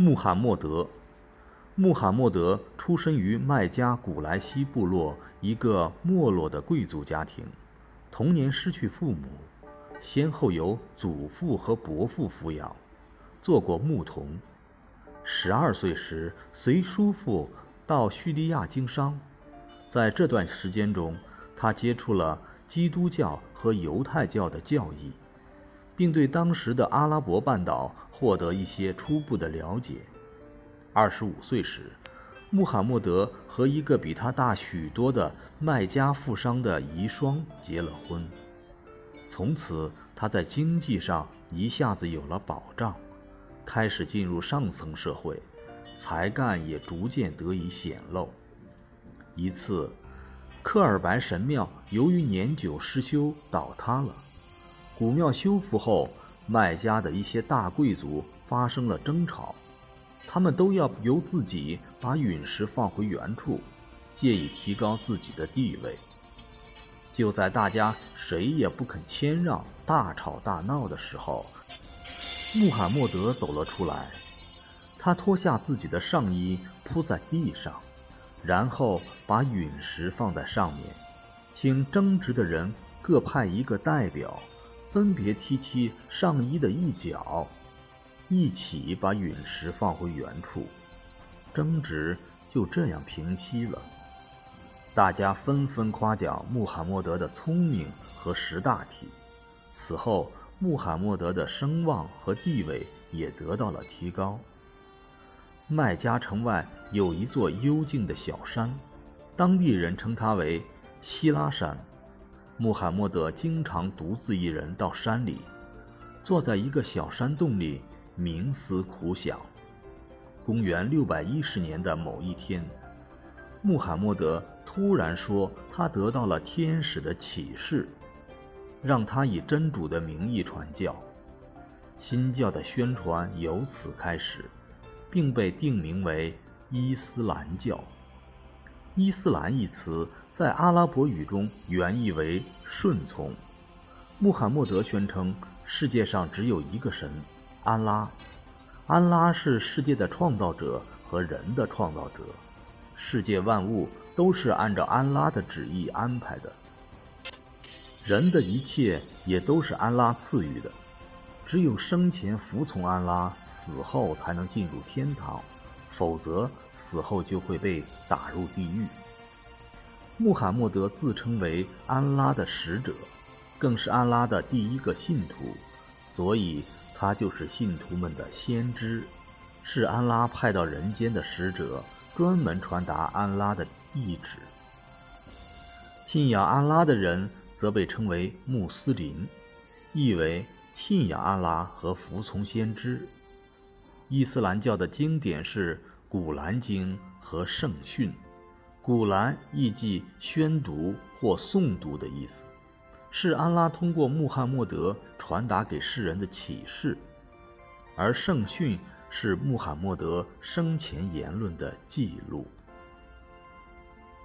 穆罕默德，穆罕默德出生于麦加古莱西部落一个没落的贵族家庭，童年失去父母，先后由祖父和伯父抚养，做过牧童。十二岁时，随叔父到叙利亚经商，在这段时间中，他接触了基督教和犹太教的教义。并对当时的阿拉伯半岛获得一些初步的了解。二十五岁时，穆罕默德和一个比他大许多的麦加富商的遗孀结了婚。从此，他在经济上一下子有了保障，开始进入上层社会，才干也逐渐得以显露。一次，克尔白神庙由于年久失修倒塌了。古庙修复后，麦家的一些大贵族发生了争吵，他们都要由自己把陨石放回原处，借以提高自己的地位。就在大家谁也不肯谦让、大吵大闹的时候，穆罕默德走了出来，他脱下自己的上衣铺在地上，然后把陨石放在上面，请争执的人各派一个代表。分别踢起上衣的一角，一起把陨石放回原处，争执就这样平息了。大家纷纷夸奖穆罕默德的聪明和识大体。此后，穆罕默德的声望和地位也得到了提高。麦加城外有一座幽静的小山，当地人称它为希拉山。穆罕默德经常独自一人到山里，坐在一个小山洞里冥思苦想。公元六百一十年的某一天，穆罕默德突然说，他得到了天使的启示，让他以真主的名义传教。新教的宣传由此开始，并被定名为伊斯兰教。伊斯兰一词在阿拉伯语中原意为顺从。穆罕默德宣称世界上只有一个神，安拉。安拉是世界的创造者和人的创造者，世界万物都是按照安拉的旨意安排的。人的一切也都是安拉赐予的，只有生前服从安拉，死后才能进入天堂。否则，死后就会被打入地狱。穆罕默德自称为安拉的使者，更是安拉的第一个信徒，所以他就是信徒们的先知，是安拉派到人间的使者，专门传达安拉的意志。信仰安拉的人则被称为穆斯林，意为信仰安拉和服从先知。伊斯兰教的经典是《古兰经》和《圣训》，古兰意即宣读或诵读的意思，是安拉通过穆罕默德传达给世人的启示，而圣训是穆罕默德生前言论的记录。